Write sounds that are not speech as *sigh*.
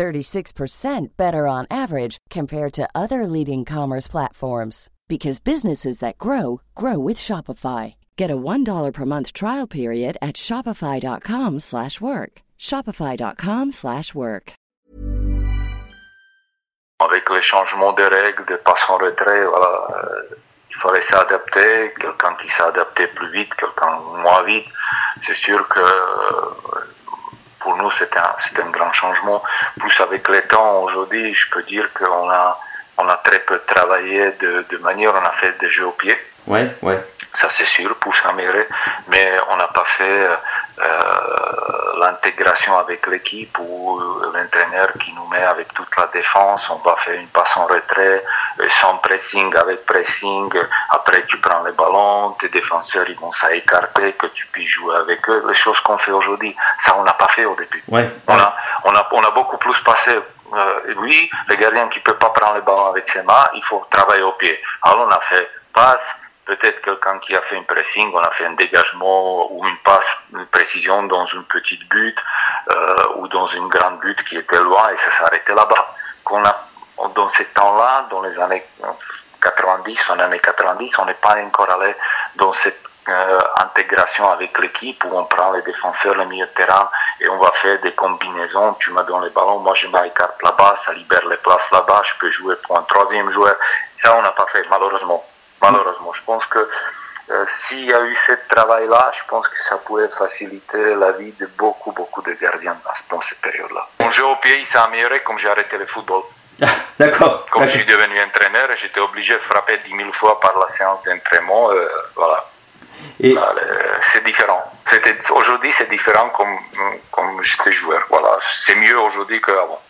36% better on average compared to other leading commerce platforms because businesses that grow grow with Shopify. Get a $1 per month trial period at shopify.com/work. shopify.com/work. Avec les changements de règles de passe en retrait, voilà, euh, il fallait s'adapter, quelqu'un qui adapté plus vite, quelqu'un moins vite. C'est sûr que euh, nous c'était un, un grand changement. Plus avec le temps aujourd'hui, je peux dire qu'on a on a très peu travaillé de, de manière, on a fait des jeux au pied. Ouais, ouais. Ça c'est sûr, pour s'améliorer, mais on n'a pas fait euh, l'intégration avec l'équipe ou l'entraîneur qui nous met avec toute la défense. On va faire une passe en retrait, euh, sans pressing, avec pressing. Après tu prends le ballon, tes défenseurs ils vont s'écarter, que tu puisses jouer avec eux. Les choses qu'on fait aujourd'hui, ça on n'a pas fait au début. Ouais, On, a, on, a, on a beaucoup plus passé. Euh, lui, le gardien qui peut pas prendre le ballon avec ses mains, il faut travailler au pied. Alors on a fait passe, peut-être quelqu'un qui a fait un pressing, on a fait un dégagement ou une passe, une précision dans une petite but euh, ou dans une grande but qui était loin et ça s'arrêtait là-bas. Qu'on a, dans ces temps-là, dans les années 90, en années 90, on n'est pas encore allé dans cette euh, intégration avec l'équipe où on prend les défenseurs, le milieu de terrain et on va faire des combinaisons. Tu me donnes les ballons, moi je m'écarte là-bas, ça libère les places là-bas, je peux jouer pour un troisième joueur. Ça, on n'a pas fait, malheureusement. Malheureusement, je pense que euh, s'il y a eu ce travail-là, je pense que ça pouvait faciliter la vie de beaucoup, beaucoup de gardiens dans cette période-là. Mon jeu au pied, il s'est amélioré comme j'ai arrêté le football. *laughs* D'accord. Comme je suis devenu entraîneur, j'étais obligé de frapper 10 000 fois par la séance d'entraînement. euh, voilà. Et euh, c'est différent. Aujourd'hui, c'est différent comme, comme j'étais joueur. Voilà. C'est mieux aujourd'hui qu'avant.